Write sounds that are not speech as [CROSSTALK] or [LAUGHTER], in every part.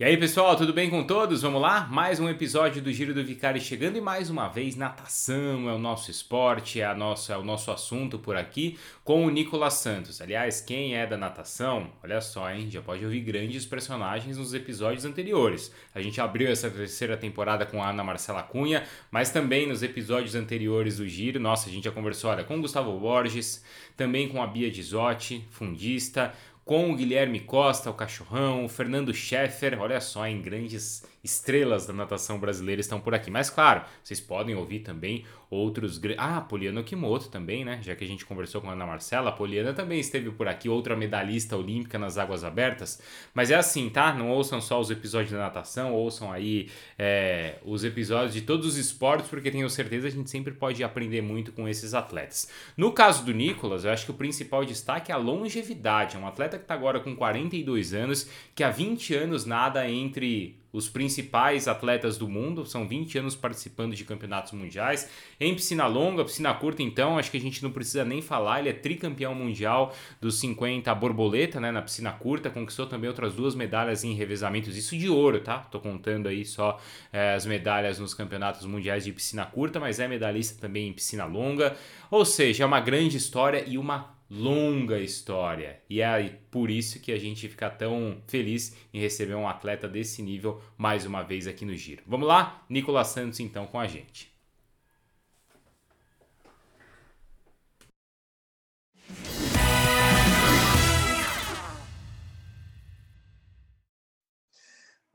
E aí, pessoal, tudo bem com todos? Vamos lá? Mais um episódio do Giro do Vicari chegando e mais uma vez natação é o nosso esporte, é, a nossa, é o nosso assunto por aqui com o Nicolas Santos. Aliás, quem é da natação, olha só, hein? Já pode ouvir grandes personagens nos episódios anteriores. A gente abriu essa terceira temporada com a Ana Marcela Cunha, mas também nos episódios anteriores do Giro, nossa, a gente já conversou olha, com o Gustavo Borges, também com a Bia Gisotti, fundista, com o Guilherme Costa, o Cachorrão, o Fernando Scheffer, olha só, em grandes estrelas da natação brasileira estão por aqui. Mas claro, vocês podem ouvir também outros. Ah, Poliana Okimoto também, né? Já que a gente conversou com a Ana Marcela, a Poliana também esteve por aqui, outra medalhista olímpica nas águas abertas. Mas é assim, tá? Não ouçam só os episódios da natação, ouçam aí é, os episódios de todos os esportes, porque tenho certeza a gente sempre pode aprender muito com esses atletas. No caso do Nicolas, eu acho que o principal destaque é a longevidade. É um atleta que está agora com 42 anos, que há 20 anos nada entre os principais atletas do mundo, são 20 anos participando de campeonatos mundiais. Em piscina longa, piscina curta, então, acho que a gente não precisa nem falar, ele é tricampeão mundial dos 50 borboleta, né, na piscina curta, conquistou também outras duas medalhas em revezamentos, isso de ouro, tá? Tô contando aí só é, as medalhas nos campeonatos mundiais de piscina curta, mas é medalhista também em piscina longa, ou seja, é uma grande história e uma longa história. E é por isso que a gente fica tão feliz em receber um atleta desse nível mais uma vez aqui no Giro. Vamos lá? Nicolas Santos então com a gente.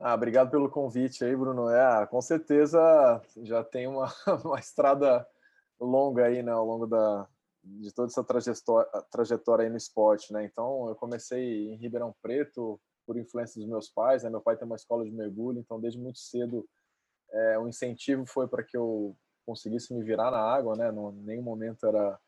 Ah, obrigado pelo convite aí, Bruno. É, com certeza já tem uma, [LAUGHS] uma estrada longa aí, né, ao longo da, de toda essa trajetória, trajetória aí no esporte, né? Então, eu comecei em Ribeirão Preto por influência dos meus pais, né? Meu pai tem uma escola de mergulho, então desde muito cedo é, o incentivo foi para que eu conseguisse me virar na água, né? Não, nenhum momento era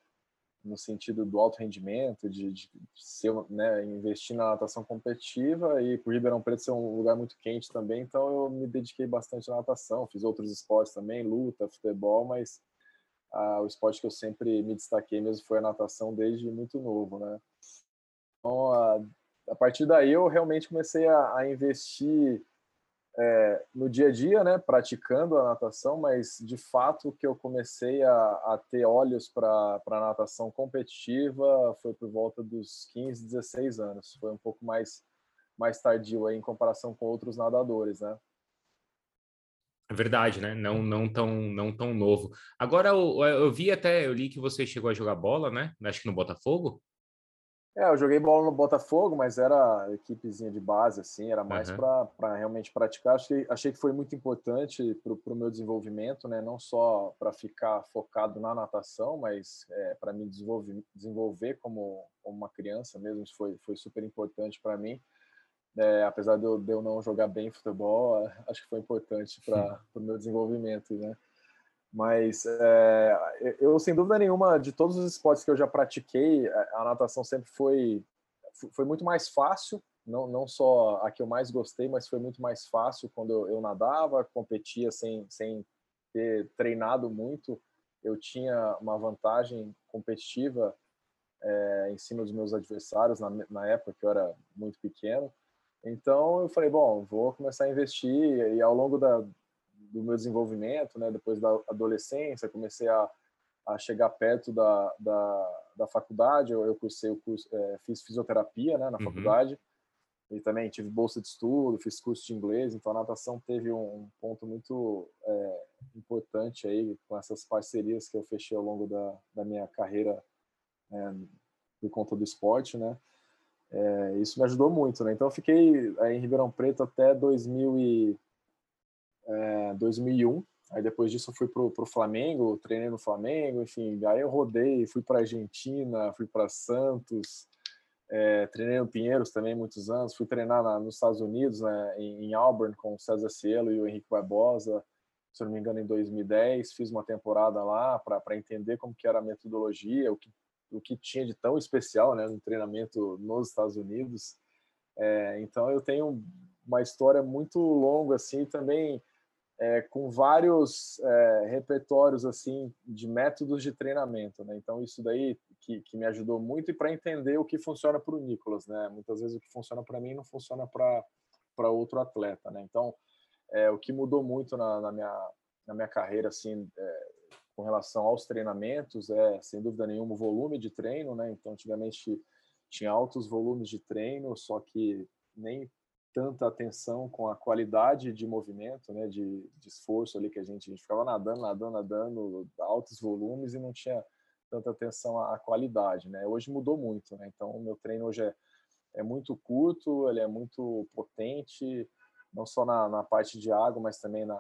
no sentido do alto rendimento, de, de, ser, né, investir na natação competitiva e por Ribeirão Preto ser um lugar muito quente também, então eu me dediquei bastante à natação, fiz outros esportes também, luta, futebol, mas ah, o esporte que eu sempre me destaquei mesmo foi a natação desde muito novo, né? Então, a, a partir daí eu realmente comecei a, a investir é, no dia a dia, né, praticando a natação, mas de fato que eu comecei a, a ter olhos para a natação competitiva foi por volta dos 15, 16 anos. Foi um pouco mais, mais tardio aí, em comparação com outros nadadores, né? É verdade, né? Não, não tão, não tão novo. Agora eu, eu vi até, eu li que você chegou a jogar bola, né? Acho que no Botafogo. É, eu joguei bola no Botafogo, mas era equipezinha de base, assim, era mais uhum. para realmente praticar. Achei, achei que foi muito importante para o meu desenvolvimento, né? Não só para ficar focado na natação, mas é, para me desenvolver, desenvolver como, como uma criança mesmo. Isso foi, foi super importante para mim. É, apesar de eu, de eu, não jogar bem futebol, [LAUGHS] acho que foi importante para o meu desenvolvimento, né? Mas é, eu, sem dúvida nenhuma, de todos os esportes que eu já pratiquei, a natação sempre foi, foi muito mais fácil, não, não só a que eu mais gostei, mas foi muito mais fácil quando eu, eu nadava, competia sem, sem ter treinado muito, eu tinha uma vantagem competitiva é, em cima dos meus adversários na, na época que eu era muito pequeno. Então eu falei, bom, vou começar a investir e ao longo da, do meu desenvolvimento, né, depois da adolescência, comecei a, a chegar perto da, da, da faculdade, eu, eu cursei o curso, é, fiz fisioterapia né, na uhum. faculdade e também tive bolsa de estudo, fiz curso de inglês, então a natação teve um, ponto muito é, importante aí com essas parcerias que eu fechei ao longo da, da minha carreira é, por conta do esporte, né? É, isso me ajudou muito, né? Então eu fiquei em Ribeirão Preto até 2000 e, é, 2001. Aí depois disso eu fui pro, pro Flamengo, treinei no Flamengo, enfim. Aí eu rodei, fui para Argentina, fui para Santos, é, treinei no Pinheiros também muitos anos. Fui treinar na, nos Estados Unidos, né, em, em, Auburn com o César Cielo e o Henrique Barbosa, se não me engano em 2010. Fiz uma temporada lá para entender como que era a metodologia, o que o que tinha de tão especial né, no treinamento nos Estados Unidos. É, então eu tenho uma história muito longa assim também é, com vários é, repertórios assim de métodos de treinamento né? então isso daí que, que me ajudou muito e para entender o que funciona para o Nicolas né muitas vezes o que funciona para mim não funciona para para outro atleta, né? Então, é, o que mudou muito na, na, minha, na minha carreira, assim, é, com relação aos treinamentos, é, sem dúvida nenhuma, o volume de treino, né? Então, antigamente tinha altos volumes de treino, só que nem tanta atenção com a qualidade de movimento, né, de, de, esforço ali que a gente, a gente ficava nadando, nadando, nadando, altos volumes e não tinha tanta atenção à, qualidade, né? Hoje mudou muito, né? Então o meu treino hoje é, é muito curto, ele é muito potente, não só na, na parte de água, mas também na,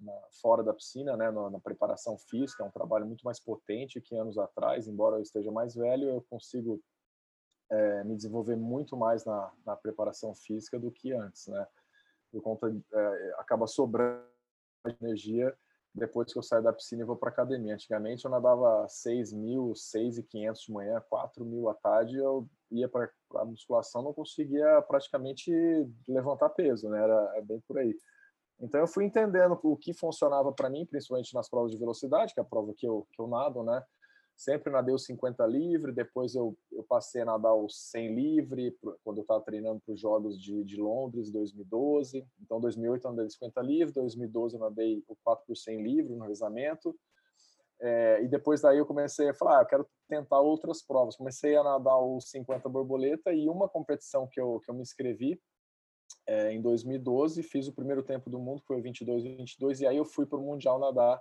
na fora da piscina, né? Na, na, preparação física, é um trabalho muito mais potente que anos atrás. Embora eu esteja mais velho, eu consigo é, me desenvolver muito mais na, na, preparação física do que antes, né? Por conta é, acaba sobrando energia depois que eu saio da piscina e vou para academia. Antigamente eu nadava 6 mil, 6.500 de manhã, 4 mil à tarde, eu ia para a musculação, não conseguia praticamente levantar peso, né? Era é bem por aí. Então eu fui entendendo o que funcionava para mim, principalmente nas provas de velocidade, que é a prova que eu, que eu nado, né? Sempre nadei os 50 livre, depois eu, eu passei a nadar os 100 livre, quando eu estava treinando para os Jogos de, de Londres, 2012. Então, 2008 eu nadei 50 livre, 2012 eu nadei o 4 por 100 livre no revezamento. É, e depois daí eu comecei a falar, ah, eu quero tentar outras provas. Comecei a nadar os 50 borboleta e uma competição que eu, que eu me inscrevi é, em 2012, fiz o primeiro tempo do mundo, que foi 22 22, e aí eu fui para o Mundial nadar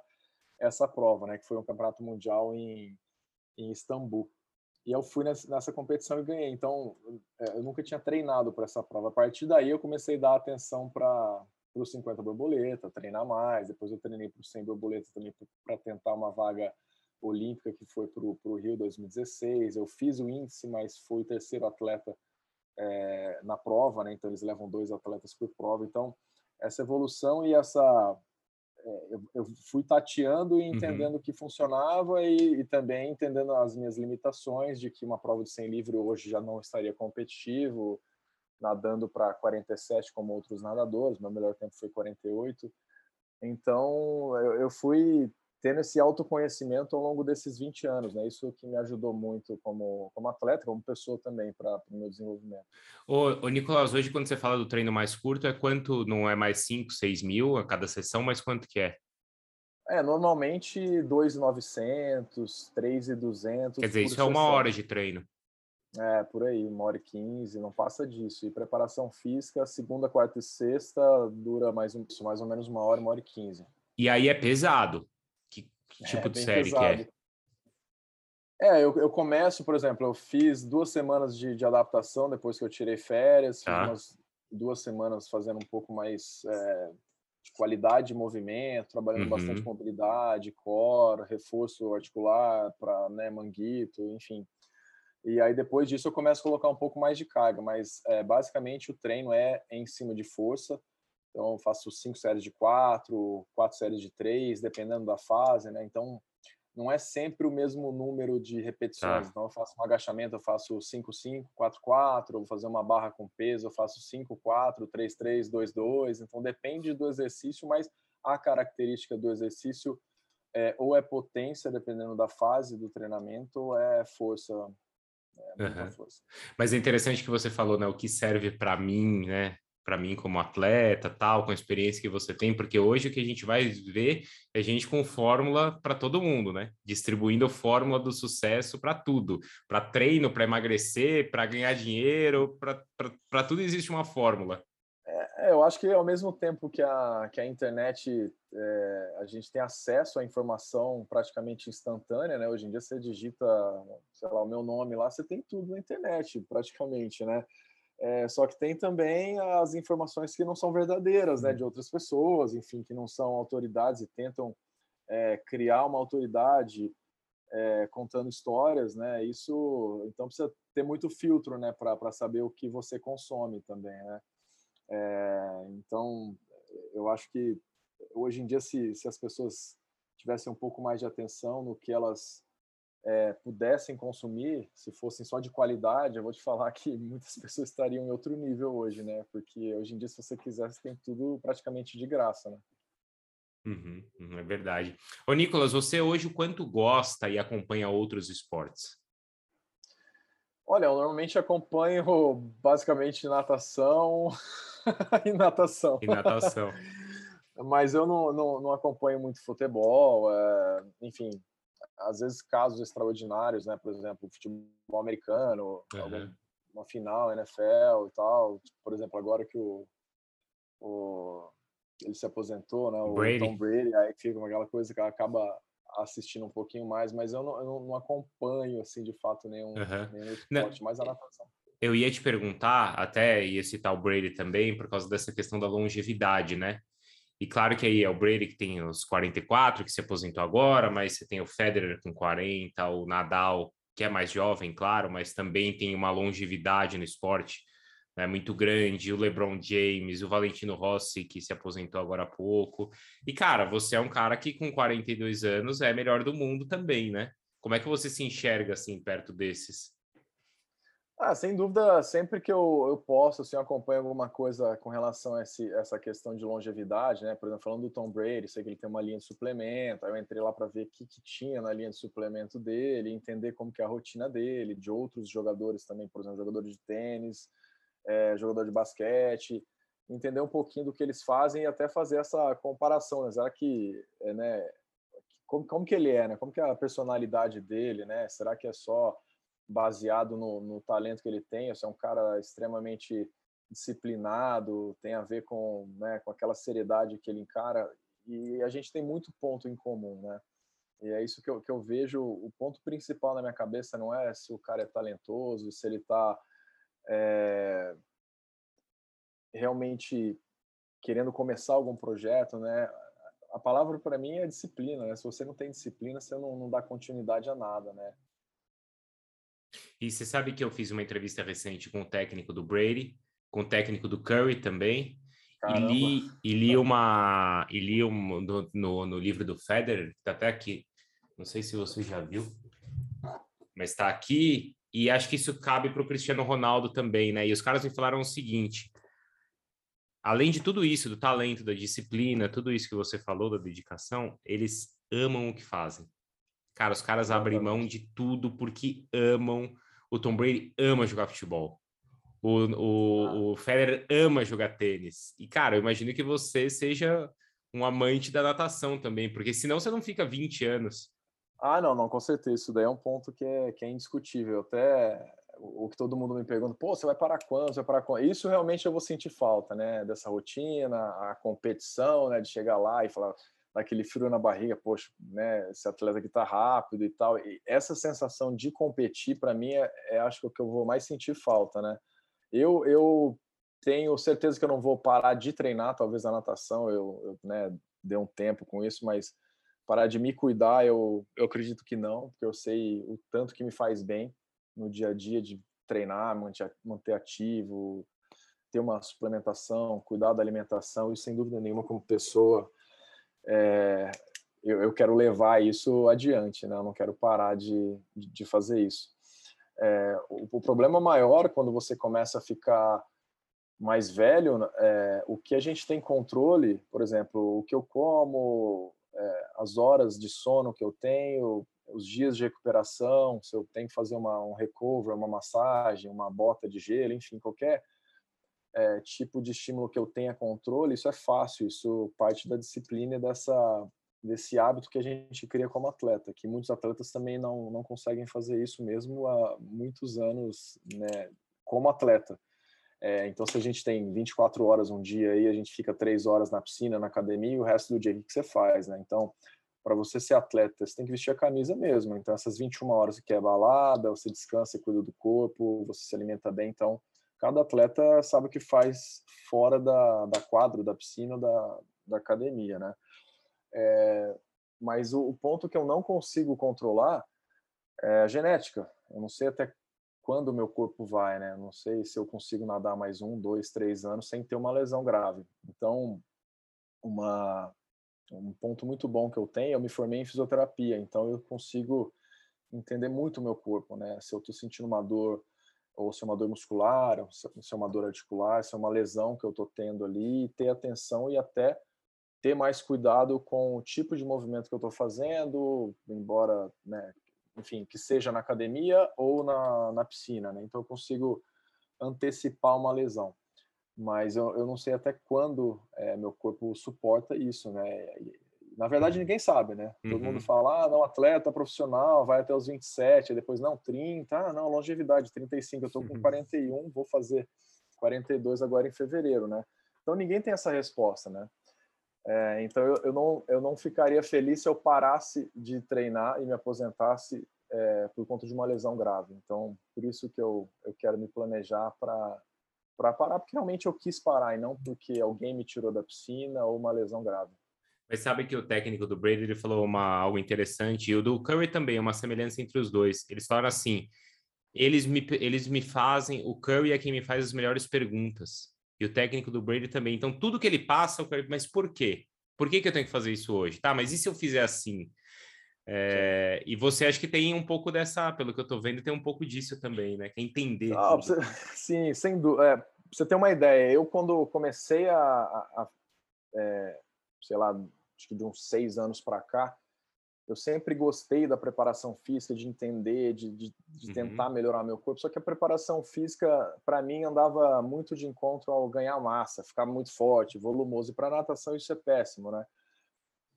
essa prova, né, que foi um campeonato mundial em, em Istambul. E eu fui nessa, nessa competição e ganhei. Então, é, eu nunca tinha treinado para essa prova. A partir daí, eu comecei a dar atenção para os 50 borboleta, treinar mais. Depois, eu treinei para os 100 borboleta também para tentar uma vaga olímpica que foi para o Rio 2016. Eu fiz o índice, mas fui o terceiro atleta é, na prova, né? Então, eles levam dois atletas por prova. Então, essa evolução e essa eu, eu, fui tateando e uhum. entendendo o uhum. que funcionava e, e, também entendendo as minhas limitações de que uma prova de 100 livre hoje já não estaria competitivo, nadando para 47 como outros nadadores, meu melhor tempo foi 48. Então, eu, eu fui tendo esse autoconhecimento ao longo desses 20 anos, né? Isso que me ajudou muito como, como atleta, como pessoa também para o meu desenvolvimento. Ô, ô, Nicolas, hoje quando você fala do treino mais curto, é quanto, não é mais 5, 6 mil a cada sessão, mas quanto que é? É, normalmente 2,900, 3,200. Quer dizer, isso sessão. é uma hora de treino. É, por aí, uma hora e quinze, não passa disso. E preparação física, segunda, quarta e sexta, dura mais, um, mais ou menos uma hora, uma hora e quinze. E aí é pesado. Que tipo é, de série pesado. que é? É, eu, eu começo, por exemplo, eu fiz duas semanas de, de adaptação depois que eu tirei férias, fiz umas duas semanas fazendo um pouco mais é, de qualidade de movimento, trabalhando uhum. bastante mobilidade, core, reforço articular para né, manguito, enfim. E aí depois disso eu começo a colocar um pouco mais de carga, mas é, basicamente o treino é em cima de força, então, eu faço cinco séries de quatro, quatro séries de três, dependendo da fase, né? Então, não é sempre o mesmo número de repetições. Tá. Então, eu faço um agachamento, eu faço 5, 5, 4, 4, vou fazer uma barra com peso, eu faço 5, 4, 3, 3, 2, 2. Então, depende do exercício, mas a característica do exercício é, ou é potência, dependendo da fase do treinamento, ou é força. É uhum. força. Mas é interessante que você falou, né? O que serve para mim, né? Para mim como atleta, tal, com a experiência que você tem, porque hoje o que a gente vai ver é a gente com fórmula para todo mundo, né? Distribuindo fórmula do sucesso para tudo, para treino, para emagrecer, para ganhar dinheiro, para tudo existe uma fórmula. É, eu acho que ao mesmo tempo que a, que a internet, é, a gente tem acesso à informação praticamente instantânea, né? Hoje em dia você digita, sei lá, o meu nome lá, você tem tudo na internet, praticamente, né? É, só que tem também as informações que não são verdadeiras, né, uhum. de outras pessoas, enfim, que não são autoridades e tentam é, criar uma autoridade é, contando histórias, né? Isso, então precisa ter muito filtro, né, para saber o que você consome também, né? É, então, eu acho que hoje em dia, se, se as pessoas tivessem um pouco mais de atenção no que elas é, pudessem consumir, se fossem só de qualidade, eu vou te [LAUGHS] falar que muitas pessoas estariam em outro nível hoje, né? Porque hoje em dia, se você quiser, você tem tudo praticamente de graça, né? Uhum, uhum, é verdade. Ô, Nicolas, você hoje o quanto gosta e acompanha outros esportes? Olha, eu normalmente acompanho basicamente natação, [LAUGHS] em natação. Em natação. [LAUGHS] Mas eu não, não, não acompanho muito futebol, é, enfim, às vezes casos extraordinários, né? Por exemplo, futebol americano, uhum. uma final, NFL e tal. Por exemplo, agora que o, o ele se aposentou, né? O Brady. Tom Brady, aí fica aquela coisa que acaba assistindo um pouquinho mais, mas eu não, eu não acompanho, assim, de fato, nenhum, uhum. nenhum esporte, mais a natação. Eu ia te perguntar, até ia citar o Brady também, por causa dessa questão da longevidade, né? E claro que aí é o Brady que tem os 44, que se aposentou agora, mas você tem o Federer com 40, o Nadal, que é mais jovem, claro, mas também tem uma longevidade no esporte né, muito grande, o LeBron James, o Valentino Rossi, que se aposentou agora há pouco. E, cara, você é um cara que com 42 anos é melhor do mundo também, né? Como é que você se enxerga, assim, perto desses? Ah, sem dúvida, sempre que eu, eu posso, assim, eu acompanho alguma coisa com relação a esse, essa questão de longevidade, né? Por exemplo, falando do Tom Brady, sei que ele tem uma linha de suplemento, aí eu entrei lá para ver o que, que tinha na linha de suplemento dele, entender como que é a rotina dele, de outros jogadores também, por exemplo, jogadores de tênis, é, jogador de basquete, entender um pouquinho do que eles fazem e até fazer essa comparação, né? Será que, é, né, como, como que ele é, né? Como que é a personalidade dele, né? Será que é só baseado no, no talento que ele tem? Se é um cara extremamente disciplinado, tem a ver com, né, com aquela seriedade que ele encara e a gente tem muito ponto em comum, né? E é isso que eu, que eu vejo, o ponto principal na minha cabeça não é se o cara é talentoso, se ele está é, realmente querendo começar algum projeto, né? A palavra para mim é disciplina, né? Se você não tem disciplina, você não, não dá continuidade a nada, né? E você sabe que eu fiz uma entrevista recente com o técnico do Brady, com o técnico do Curry também, e li, e li uma e li um, no, no, no livro do Federer, que tá até aqui, não sei se você já viu, mas está aqui e acho que isso cabe para o Cristiano Ronaldo também, né? E os caras me falaram o seguinte: além de tudo isso, do talento, da disciplina, tudo isso que você falou, da dedicação, eles amam o que fazem. Cara, os caras abrem mão de tudo porque amam. O Tom Brady ama jogar futebol. O, o, o Federer ama jogar tênis. E, cara, eu imagino que você seja um amante da natação também, porque senão você não fica 20 anos ah, não, não, com certeza. Isso daí é um ponto que é, que é indiscutível. Até o que todo mundo me pergunta, pô, você vai parar quando? Você vai parar quando? Isso realmente eu vou sentir falta, né? Dessa rotina, a competição, né? De chegar lá e falar daquele frio na barriga, poxa, né? Esse atleta que tá rápido e tal. E essa sensação de competir, para mim, é, é, acho que é o que eu vou mais sentir falta, né? Eu, eu tenho certeza que eu não vou parar de treinar, talvez a natação, eu, eu né, dei um tempo com isso, mas parar de me cuidar, eu, eu acredito que não, porque eu sei o tanto que me faz bem no dia a dia de treinar, manter, manter ativo, ter uma suplementação, cuidar da alimentação, e sem dúvida nenhuma, como pessoa, é, eu, eu, quero levar isso adiante, né? Eu não quero parar de, de fazer isso. É, o, o, problema maior quando você começa a ficar mais velho, é, o que a gente tem controle, por exemplo, o que eu como, é, as horas de sono que eu tenho, os dias de recuperação, se eu tenho que fazer uma, um recover, uma massagem, uma bota de gelo, enfim, qualquer é, tipo de estímulo que eu tenha controle, isso é fácil, isso parte da disciplina e dessa, desse hábito que a gente cria como atleta, que muitos atletas também não, não conseguem fazer isso mesmo há muitos anos né, como atleta. É, então, se a gente tem 24 horas um dia e a gente fica três horas na piscina, na academia, e o resto do dia, o que você faz, né? Então, para você ser atleta, você tem que vestir a camisa mesmo. Então, essas 21 horas que é balada, você descansa, cuida do corpo, você se alimenta bem. Então, cada atleta sabe o que faz fora da, da quadra, da piscina, da, da academia, né? É, mas o, o ponto que eu não consigo controlar é a genética. Eu não sei até quando o meu corpo vai, né? Não sei se eu consigo nadar mais um, dois, três anos sem ter uma lesão grave. Então, uma, um ponto muito bom que eu tenho, eu me formei em fisioterapia, então eu consigo entender muito o meu corpo, né? Se eu estou sentindo uma dor, ou se é uma dor muscular, ou se é uma dor articular, se é uma lesão que eu estou tendo ali, ter atenção e até ter mais cuidado com o tipo de movimento que eu estou fazendo, embora né, enfim, que seja na academia ou na, na piscina, né? Então eu consigo antecipar uma lesão. mas eu, eu não sei até quando é, meu corpo suporta isso, né? Na verdade, ninguém sabe, né? Todo uhum. mundo fala, ah, não, atleta profissional, vai até os 27, depois, não, 30, ah, não, longevidade, 35, eu tô com 41, uhum. vou fazer 42 agora em fevereiro, né? Então, ninguém tem essa resposta, né? É, então, eu, eu, não, eu não ficaria feliz se eu parasse de treinar e me aposentasse é, por conta de uma lesão grave. Então, por isso que eu, eu quero me planejar para para parar, porque realmente eu quis parar e não porque alguém me tirou da piscina ou uma lesão grave. Mas sabe que o técnico do Brady ele falou uma, algo interessante, e o do Curry também, uma semelhança entre os dois. Eles falaram assim: eles me, eles me fazem, o Curry é quem me faz as melhores perguntas. E o técnico do Brady também. Então, tudo que ele passa, o Curry, mas por quê? Por que, que eu tenho que fazer isso hoje? Tá, mas e se eu fizer assim? É, e você acha que tem um pouco dessa, pelo que eu estou vendo, tem um pouco disso também, né? Que é entender. Ah, você, [LAUGHS] sim, sem dúvida. É, você ter uma ideia, eu quando comecei a, a, a é, sei lá, acho que de uns seis anos para cá, eu sempre gostei da preparação física, de entender, de, de, de uhum. tentar melhorar meu corpo. Só que a preparação física, para mim, andava muito de encontro ao ganhar massa, ficar muito forte, volumoso. E para natação isso é péssimo, né?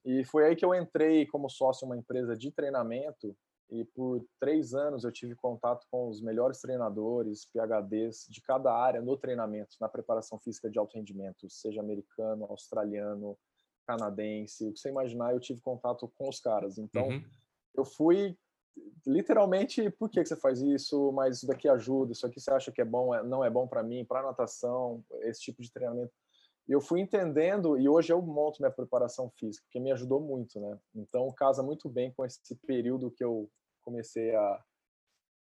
E foi aí que eu entrei como sócio em uma empresa de treinamento e por três anos eu tive contato com os melhores treinadores, PhDs de cada área no treinamento, na preparação física de alto rendimento, seja americano, australiano, canadense, o que você imaginar, eu tive contato com os caras. Então, uhum. eu fui literalmente, por que você faz isso? Mas isso daqui ajuda, isso aqui você acha que é bom, é, não é bom para mim, para natação, esse tipo de treinamento. E eu fui entendendo, e hoje eu monto minha preparação física, que me ajudou muito, né? Então, casa muito bem com esse período que eu comecei a,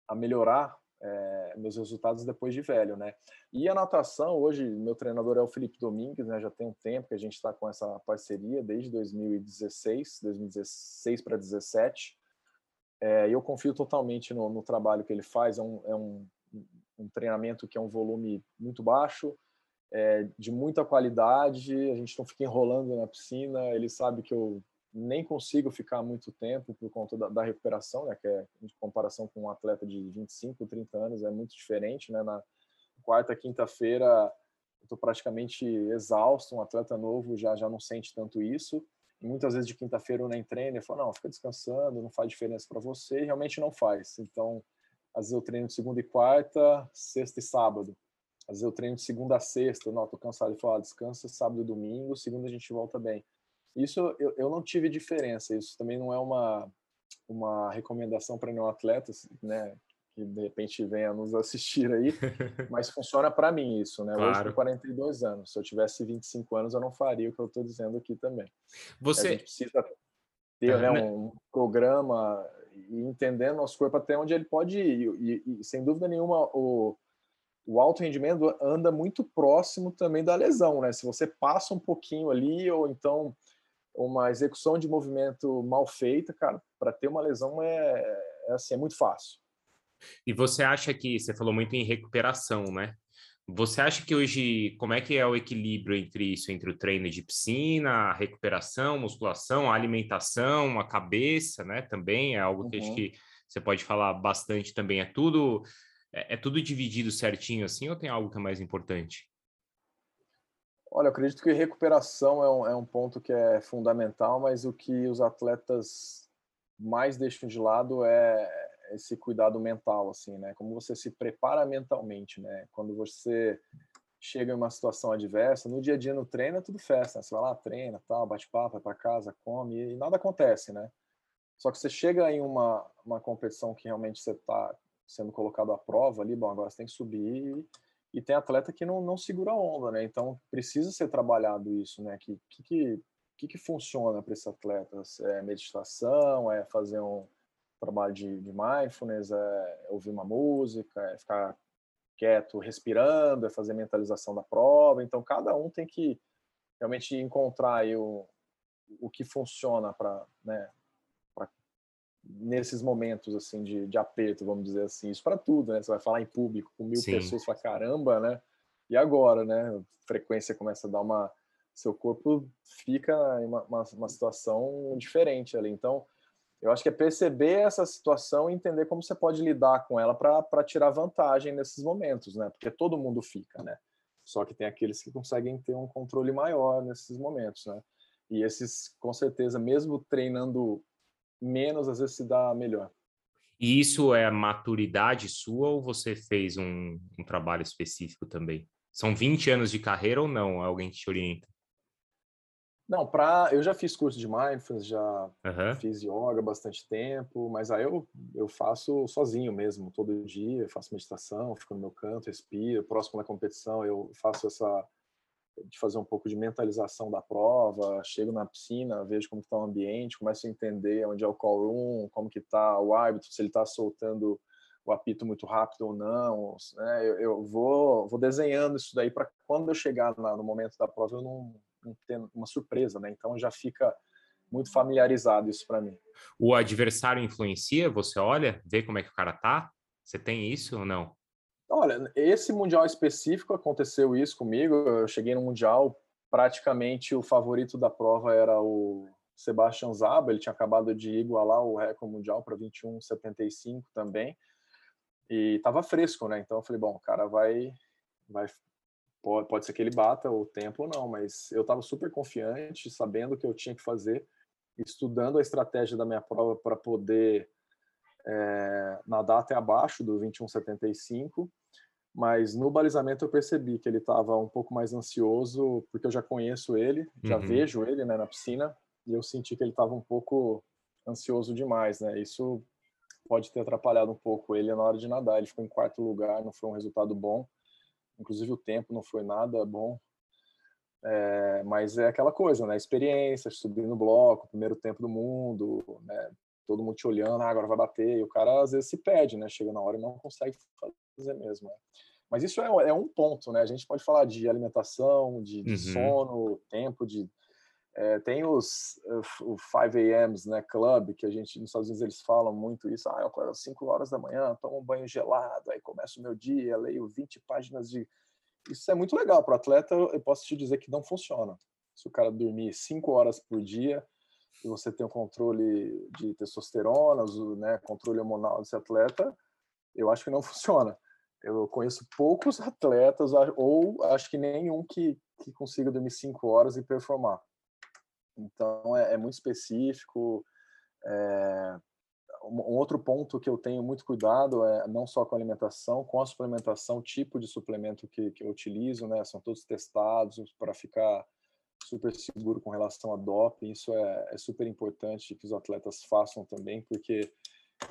a melhorar é, meus resultados depois de velho, né? E a natação, hoje, meu treinador é o Felipe Domingues, né? Já tem um tempo que a gente está com essa parceria, desde 2016, 2016 para 2017. É, eu confio totalmente no, no, trabalho que ele faz, é, um, é um, um, treinamento que é um volume muito baixo, é, de muita qualidade, a gente não fica enrolando na piscina, ele sabe que eu nem consigo ficar muito tempo por conta da, da, recuperação, né, que é em comparação com um atleta de 25, 30 anos, é muito diferente, né, na quarta, quinta-feira estou praticamente exausto, um atleta novo já, já não sente tanto isso, e muitas vezes de quinta-feira eu nem treino, eu falo, não, fica descansando, não faz diferença para você, e realmente não faz, então, às vezes eu treino de segunda e quarta, sexta e sábado, às vezes eu treino de segunda a sexta, não, tô cansado, ele fala, ah, descansa sábado e domingo, segunda a gente volta bem, isso eu, eu não tive diferença, isso também não é uma, uma recomendação para nenhum atleta, né, que de repente venha nos assistir aí, [LAUGHS] mas funciona para mim isso, né? Claro. Hoje com 42 anos, se eu tivesse 25 anos eu não faria o que eu estou dizendo aqui também. Você a gente precisa ter né, um, programa e entendendo nosso corpo até onde ele pode ir e, e, e sem dúvida nenhuma o o alto rendimento anda muito próximo também da lesão, né? Se você passa um pouquinho ali ou então uma execução de movimento mal feita, cara, para ter uma lesão é, é, assim, é muito fácil. E você acha que você falou muito em recuperação, né? Você acha que hoje como é que é o equilíbrio entre isso, entre o treino de piscina, a recuperação, musculação, a alimentação, a cabeça, né? Também é algo que uhum. acho que você pode falar bastante também. É tudo é, é tudo dividido certinho assim ou tem algo que é mais importante? Olha, eu acredito que recuperação é um, é um ponto que é fundamental, mas o que os atletas mais deixam de lado é esse cuidado mental, assim, né? Como você se prepara mentalmente, né? Quando você chega em uma situação adversa, no dia a dia no treino é tudo festa, né? você vai lá, treina, tal, bate papo, vai para casa, come e nada acontece, né? Só que você chega em uma, uma competição que realmente você está sendo colocado à prova ali, bom, agora você tem que subir e tem atleta que não, não segura a onda, né? Então precisa ser trabalhado isso, né? Que que, que, que, que funciona para esse atleta? É meditação, é fazer um trabalho de, de mindfulness, é ouvir uma música, é ficar quieto, respirando, é fazer mentalização da prova. Então cada um tem que realmente encontrar aí o, o que funciona para né, nesses momentos assim de, de aperto, vamos dizer assim, isso para tudo, né? Você vai falar em público com mil Sim. pessoas, fala caramba, né? E agora, né? A frequência começa a dar uma, seu corpo fica em uma, uma, uma situação diferente ali. Então, eu acho que é perceber essa situação e entender como você pode lidar com ela para tirar vantagem nesses momentos, né? Porque todo mundo fica, né? Só que tem aqueles que conseguem ter um controle maior nesses momentos, né? E esses, com certeza, mesmo treinando menos, às vezes se dá melhor. E isso é maturidade sua ou você fez um, um trabalho específico também? São 20 anos de carreira ou não? Alguém que te orienta? Não, pra, eu já fiz curso de mindfulness, já uhum. fiz yoga bastante tempo, mas aí eu, eu faço sozinho mesmo, todo dia, faço meditação, fico no meu canto, respiro, próximo da competição eu faço essa, de fazer um pouco de mentalização da prova, chego na piscina, vejo como está o ambiente, começo a entender onde é o call room, como que está o árbitro, se ele está soltando o apito muito rápido ou não, né? eu, eu, vou, vou desenhando isso daí para quando eu chegar na, no momento da prova eu não ter uma surpresa, né? Então já fica muito familiarizado isso para mim. O adversário influencia? Você olha, vê como é que o cara tá? Você tem isso ou não? Olha, esse mundial específico aconteceu isso comigo. Eu cheguei no mundial, praticamente o favorito da prova era o Sebastian Zaba. Ele tinha acabado de igualar o recorde mundial para 21,75 também. E estava fresco, né? Então eu falei, bom, o cara vai vai Pode, pode ser que ele bata o tempo ou não, mas eu estava super confiante, sabendo o que eu tinha que fazer, estudando a estratégia da minha prova para poder é, nadar até abaixo do 21,75, mas no balizamento eu percebi que ele estava um pouco mais ansioso, porque eu já conheço ele, já uhum. vejo ele né, na piscina, e eu senti que ele estava um pouco ansioso demais, né? Isso pode ter atrapalhado um pouco ele na hora de nadar. Ele ficou em quarto lugar, não foi um resultado bom. Inclusive o tempo não foi nada bom. É, mas é aquela coisa, né? Experiência, subir no bloco, primeiro tempo do mundo, né? Todo mundo te olhando, ah, agora vai bater. E o cara às vezes se pede, né? Chega na hora e não consegue fazer mesmo. Né? Mas isso é, é, um ponto, né? A gente pode falar de alimentação, de, de uhum. sono, tempo, de é, tem os o 5 a.m.s, né, club, que a gente, nos Estados Unidos, eles falam muito isso. Ah, eu acordo às 5 horas da manhã, tomo um banho gelado, aí começo o meu dia, leio 20 páginas de... Isso é muito legal. Para o atleta, eu posso te dizer que não funciona. Se o cara dormir 5 horas por dia e você tem um controle de testosterona, né, controle hormonal desse atleta, eu acho que não [LAUGHS] funciona. Eu conheço poucos atletas, ou acho que nenhum que, que consiga dormir 5 horas e performar. Então é, é muito específico. É, um outro ponto que eu tenho muito cuidado é não só com a alimentação, com a suplementação, tipo de suplemento que, que eu utilizo, né? São todos testados para ficar super seguro com relação a doping. Isso é, é, super importante que os atletas façam também, porque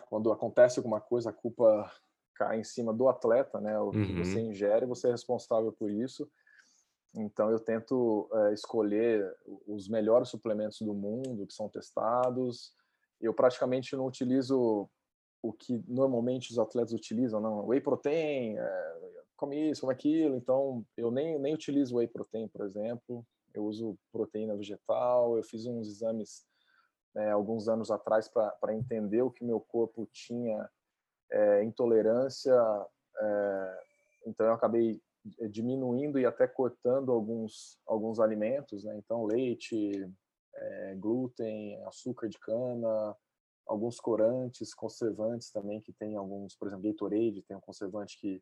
quando acontece alguma coisa, a culpa cai em cima do atleta, né? O que uhum. você ingere, você é responsável por isso. Então eu tento é, escolher os melhores suplementos do mundo que são testados. Eu praticamente não utilizo o que normalmente os atletas utilizam, não. Whey protein, é, come isso, come aquilo. Então eu nem, nem utilizo whey protein, por exemplo. Eu uso proteína vegetal. Eu fiz uns exames é, alguns anos atrás para entender o que meu corpo tinha é, intolerância. É, então eu acabei eh, diminuindo e até cortando alguns, alguns alimentos, né? Então, leite, é, glúten, açúcar de cana, alguns corantes, conservantes também, que tem alguns, por exemplo, Gatorade tem um conservante que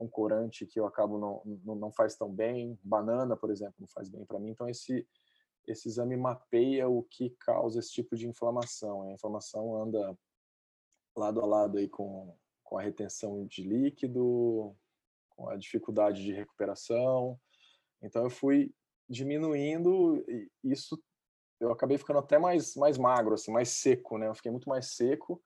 um corante que eu acabo não, não, não faz tão bem, banana, por exemplo, não faz bem para mim. Então, esse, esse exame mapeia o que causa esse tipo de inflamação. A inflamação anda lado a lado aí com, com a retenção de líquido, com a dificuldade de recuperação. Então eu fui diminuindo e isso eu acabei ficando até mais mais magro assim, mais seco, né? Eu fiquei muito mais seco.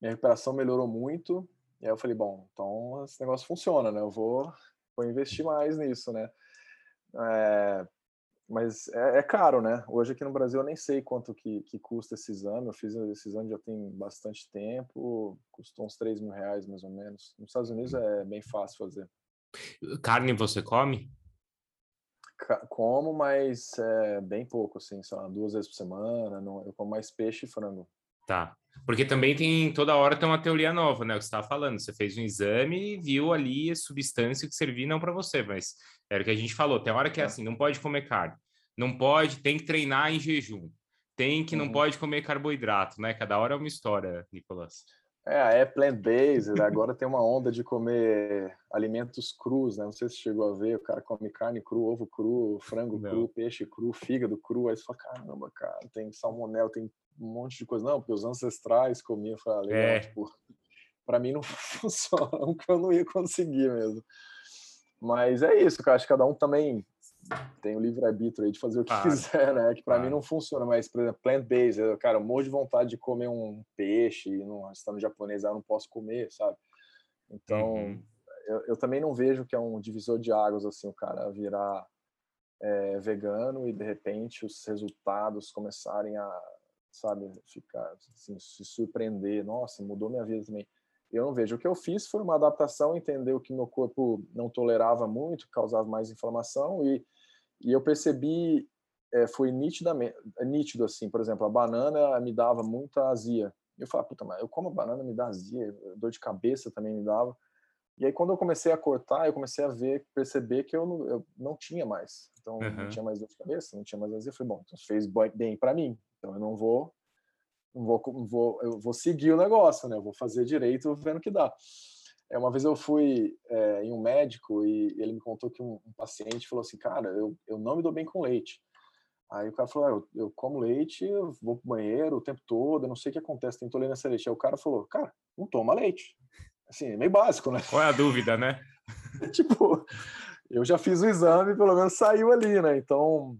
Minha recuperação melhorou muito. E aí eu falei, bom, então esse negócio funciona, né? Eu vou vou investir mais nisso, né? É, mas é, é, caro, né? Hoje aqui no Brasil eu nem sei quanto que, que custa esse exame. Eu fiz esse exame já tem bastante tempo, custou uns 3 mil reais mais ou menos. Nos Estados Unidos é bem fácil fazer. Carne você come? Como, mas é, bem pouco, assim, sei lá, duas vezes por semana. Não, eu como mais peixe e frango. Tá. Porque também tem, toda hora tem uma teoria nova, né? O que você estava falando. Você fez um exame e viu ali a substância que servia não para você, mas era o que a gente falou. Tem hora que é assim, não pode comer carne. Não pode, tem que treinar em jejum. Tem que não uhum. pode comer carboidrato, né? Cada hora é uma história, Nicolas. É, é plant-based, agora tem uma onda de comer alimentos crus, né? Não sei se chegou a ver, o cara come carne cru, ovo cru, frango Não. cru, peixe cru, fígado cru, aí você fala, caramba, cara, tem salmonela, tem um monte de coisa. Não, porque os ancestrais comiam, eu falei, ah, legal, é. tipo, [LAUGHS] pra mim não [LAUGHS] funciona, porque eu não ia conseguir mesmo. Mas é isso, cara, acho que cada um também tem o livre-arbítrio aí de fazer o que ah, quiser, né? Que para ah. mim não funciona, mas, por exemplo, plant-based, cara, um monte de vontade de comer um peixe e num restaurante japonês, eu não posso comer, sabe? Então, uhum. eu, eu, também não vejo que é um divisor de águas, assim, o cara virar é, vegano e, de repente, os resultados começarem a, sabe, ficar, assim, se surpreender. Nossa, mudou minha vida também. Eu não vejo. O que eu fiz foi uma adaptação, entender o que meu corpo não tolerava muito, causava mais inflamação e e eu percebi, é, foi nitidamente, é nítido assim, por exemplo, a banana me dava muita azia. Eu falei, puta, mas eu como a banana me dá azia, dor de cabeça também me dava. E aí quando eu comecei a cortar, eu comecei a ver, perceber que eu não, eu não tinha mais. Então uhum. não tinha mais dor de cabeça, não tinha mais azia. Eu falei, bom, então fez bem para mim. Então eu não vou, não vou, não vou, eu vou seguir o negócio, né? Eu vou fazer direito vendo que dá. É, uma vez eu fui é, em um médico e ele me contou que um, um, paciente falou assim, cara, eu, eu não me dou bem com leite. Aí o cara falou, ah, eu, eu, como leite, eu vou pro banheiro o tempo todo, eu não sei o que acontece, tem intolerância a leite. Aí o cara falou, cara, não toma leite. Assim, é meio básico, né? Qual é a dúvida, né? [LAUGHS] tipo, eu já fiz o exame, pelo menos saiu ali, né? Então,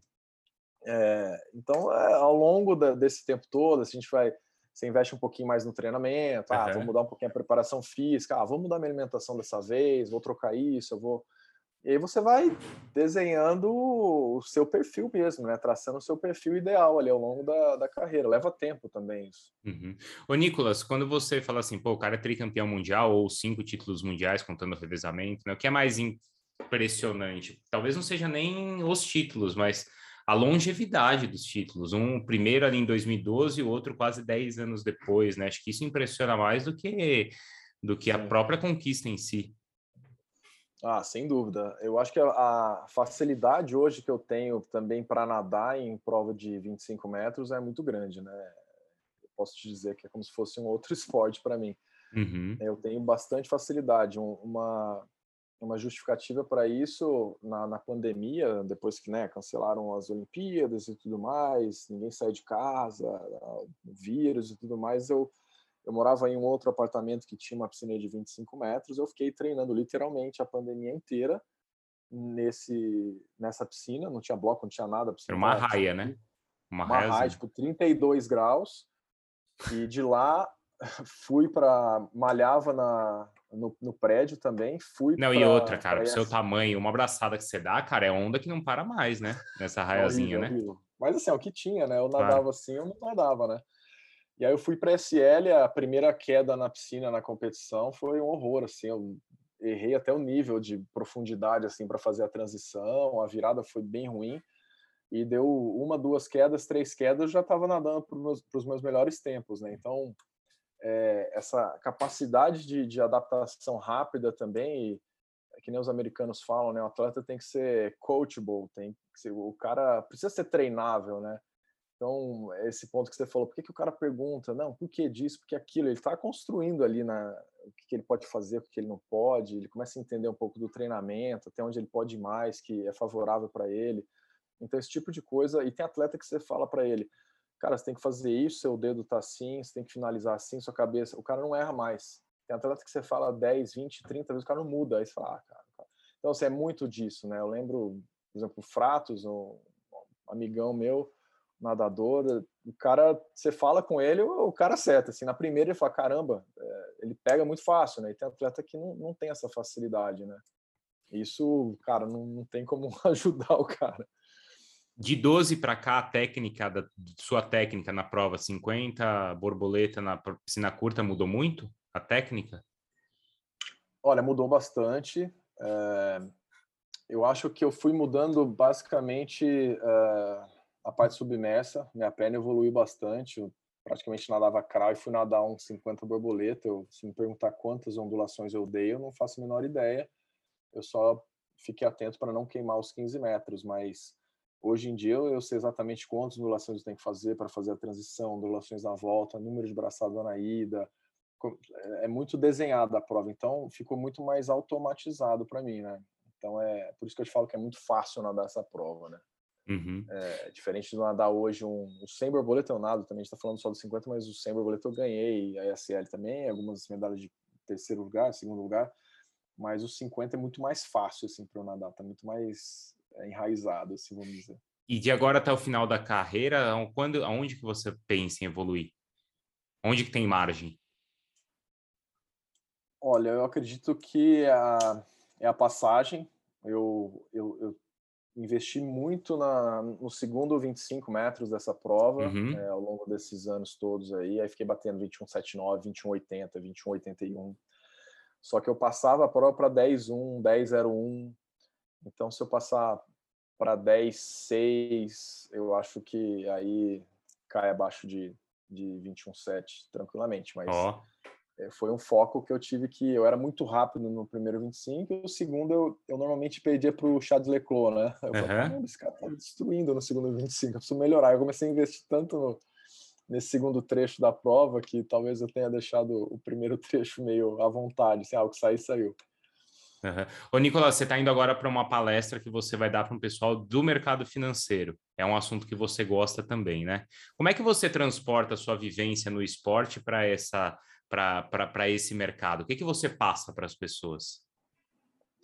é, então é, ao longo da, desse tempo todo, assim, a gente vai você investe um pouquinho mais no treinamento, ah, uhum. vou mudar um pouquinho a preparação física, ah, vou mudar minha alimentação dessa vez, vou trocar isso, eu vou. E aí você vai desenhando o seu perfil mesmo, né? Traçando o seu perfil ideal ali ao longo da, da carreira. Leva tempo também isso. Uhum. Ô, Nicolas, quando você fala assim, pô, o cara é tricampeão mundial ou cinco títulos mundiais, contando o revezamento, né? O que é mais impressionante? Talvez não seja nem os títulos, mas a longevidade dos títulos. Um primeiro ali em 2012 e o outro quase 10 anos depois, né? Acho que isso impressiona mais do que, do que a própria conquista em si. Ah, sem dúvida. Eu acho que a, facilidade hoje que eu tenho também para nadar em prova de 25 metros é muito grande, né? Eu posso te dizer que é como se fosse um outro [LAUGHS] esporte para mim. Uhum. Eu tenho bastante facilidade. uma, uma justificativa para isso na, na, pandemia, depois que né, cancelaram as Olimpíadas e tudo mais, ninguém saiu de casa, vírus e tudo mais. Eu, eu morava em um outro apartamento que tinha uma piscina de 25 metros. Eu fiquei treinando literalmente a pandemia inteira nesse nessa piscina. Não tinha bloco, não tinha nada. Era uma raia, né? Uma, uma raia, tipo 32 graus. E de lá fui para malhava na no, no prédio também, fui Não, pra, e outra, cara, o seu tamanho, uma abraçada que você dá, cara, é onda que não para mais, né? Nessa raiazinha, né? Horrível. Mas assim, é o que tinha, né? Eu nadava claro. assim, eu não nadava, né? E aí eu fui para SL, a primeira queda na piscina na competição foi um horror, assim, eu errei até o nível de profundidade assim para fazer a transição, a virada foi bem ruim e deu uma, duas quedas, três quedas, já estava nadando para os meus melhores tempos, né? Então é, essa capacidade de, de, adaptação rápida também, e, é que nem os americanos falam, né? O atleta tem que ser coachable, tem ser, o cara precisa ser treinável, né? Então, esse ponto que você falou, por que, que o cara pergunta, não, por que disso, por que aquilo? Ele está construindo ali na, o que, que, ele pode fazer, o que, que ele não pode, ele começa a entender um pouco do treinamento, até onde ele pode ir mais, que é favorável para ele. Então, esse tipo de coisa, e tem atleta que você fala para ele, cara, você tem que fazer isso, seu dedo tá assim, você tem que finalizar assim, sua cabeça, o cara não erra mais. Tem atleta que você fala 10, 20, 30 vezes, o cara não muda, aí você fala, ah, cara. Então, assim, é muito disso, né? Eu lembro, por exemplo, o Fratos, um amigão meu, nadador, o cara, você fala com ele, o cara acerta, assim, na primeira ele fala, caramba, é, ele pega muito fácil, né? E tem atleta que não, não tem essa facilidade, né? Isso, cara, não, não tem como [LAUGHS] ajudar o cara de 12 para cá, a técnica da sua técnica na prova 50, borboleta na piscina curta mudou muito? A técnica? Olha, mudou bastante. É, eu acho que eu fui mudando basicamente é, a parte submersa. Minha perna evoluiu bastante. Eu praticamente nadava crawl e fui nadar uns 50 borboleta. Eu, se me perguntar quantas ondulações eu dei, eu não faço a menor ideia. Eu só fiquei atento para não queimar os 15 metros, mas Hoje em dia eu sei exatamente quantas ondulações eu tenho que fazer para fazer a transição, ondulações na volta, número de braçada na ida, é muito desenhada a prova, então ficou muito mais automatizado para mim, né? Então é por isso que eu te falo que é muito fácil nadar essa prova, né? Uhum. É, diferente de nadar hoje um, o 100 borboleta eu nado também, a gente tá falando só do 50, mas o 100 borboleta eu ganhei, a SL também, algumas medalhas de terceiro lugar, segundo lugar, mas o 50 é muito mais fácil assim para eu nadar, tá muito mais é, enraizado, assim, vamos dizer. E de agora até o final da carreira, quando, aonde que você pensa em evoluir? Onde que tem margem? Olha, eu acredito que a, é a passagem. Eu, eu, eu investi muito na, no segundo 25 metros dessa prova uhum. é, ao longo desses anos todos aí. Aí fiquei batendo 21,79, 21,80, 21,81. Só que eu passava a prova para 10,1, 10,01. Então, se eu passar para 10,6, eu acho que aí cai abaixo de, de 21,7 tranquilamente. Mas oh. foi um foco que eu tive que eu era muito rápido no primeiro 25 e o segundo eu, eu normalmente perdia para o Chad Leclerc, né? Eu uhum. falei, esse cara tá destruindo no segundo 25, eu preciso melhorar. Eu comecei a investir tanto no, nesse segundo trecho da prova que talvez eu tenha deixado o primeiro [LAUGHS] trecho meio à vontade, assim, ah, o que sair, saiu. Uhum. Ô, Nicolas, você está indo agora para uma palestra que você vai dar para um pessoal do mercado financeiro. É um assunto que você gosta também, né? Como é que você transporta a sua vivência no esporte para essa para esse mercado? O que, que você passa para as pessoas?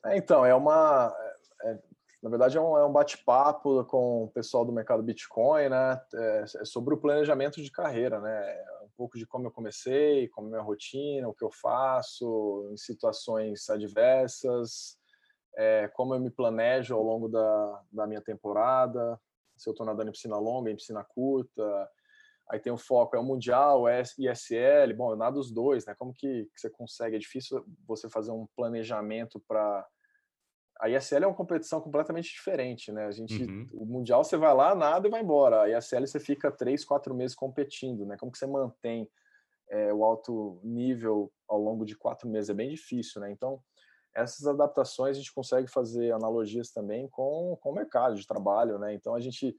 É, então, é uma. É, na verdade, é um, é um bate-papo com o pessoal do mercado Bitcoin, né? É, é sobre o planejamento de carreira, né? Pouco de como eu comecei, como é minha rotina, o que eu faço em situações adversas, é, como eu me planejo ao longo da, da minha temporada, se eu estou nadando em piscina longa, em piscina curta. Aí tem o foco, é o Mundial, é ISL. Bom, eu nado os dois, né? Como que, que você consegue? É difícil você fazer um planejamento para a ISL é uma competição completamente diferente, né? A gente, uhum. o mundial você vai lá, nada e vai embora. A ISL você fica três, quatro meses competindo, né? Como que você mantém é, o alto nível ao longo de quatro meses? É bem difícil, né? Então, essas adaptações a gente consegue fazer analogias também com, com o mercado de trabalho, né? Então, a gente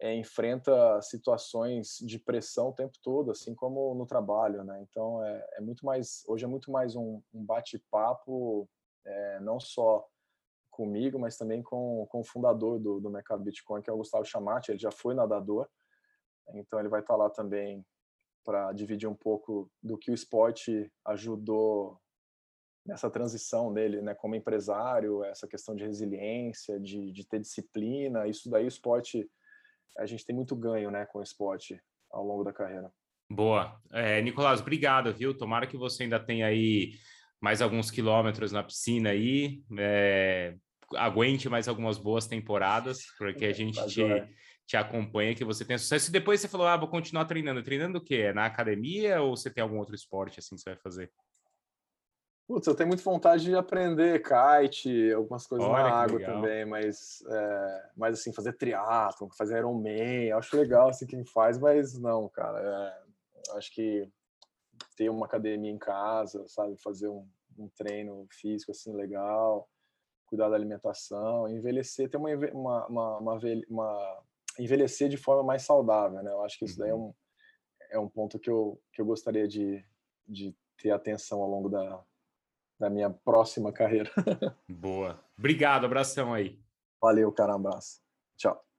é, enfrenta situações de pressão o tempo todo, assim como no trabalho, né? Então, é, é muito mais, hoje é muito mais um, um bate-papo, é, não só comigo, mas também com, com o fundador do, do mercado Bitcoin, que é o Gustavo Chamati. Ele já foi nadador, então ele vai estar lá também para dividir um pouco do que o esporte ajudou nessa transição dele, né, como empresário, essa questão de resiliência, de, de ter disciplina, isso daí o esporte, a gente tem muito ganho, né, com o esporte ao longo da carreira. Boa. É, Nicolás, obrigado, viu? Tomara que você ainda tenha aí mais alguns quilômetros na piscina aí, é, aguente mais algumas boas temporadas, porque a gente te, te acompanha, que você tem sucesso. E depois você falou, ah, vou continuar treinando. Treinando o quê? É na academia ou você tem algum outro esporte assim que você vai fazer? Putz, eu tenho muita vontade de aprender kite, algumas coisas Olha, na água legal. também, mas, é, mas assim, fazer triatlo, fazer Ironman, acho legal assim quem faz, mas não, cara, é, acho que ter uma academia em casa, sabe? Fazer um, um treino físico assim legal, cuidar da alimentação, envelhecer, ter uma, uma, uma, uma, uma envelhecer de forma mais saudável, né? Eu acho que isso daí é uhum. um, é um ponto que eu, que eu gostaria de, de ter atenção ao longo da, da minha próxima carreira. [LAUGHS] Boa. Obrigado, abração aí. Valeu, cara, um abraço. Tchau.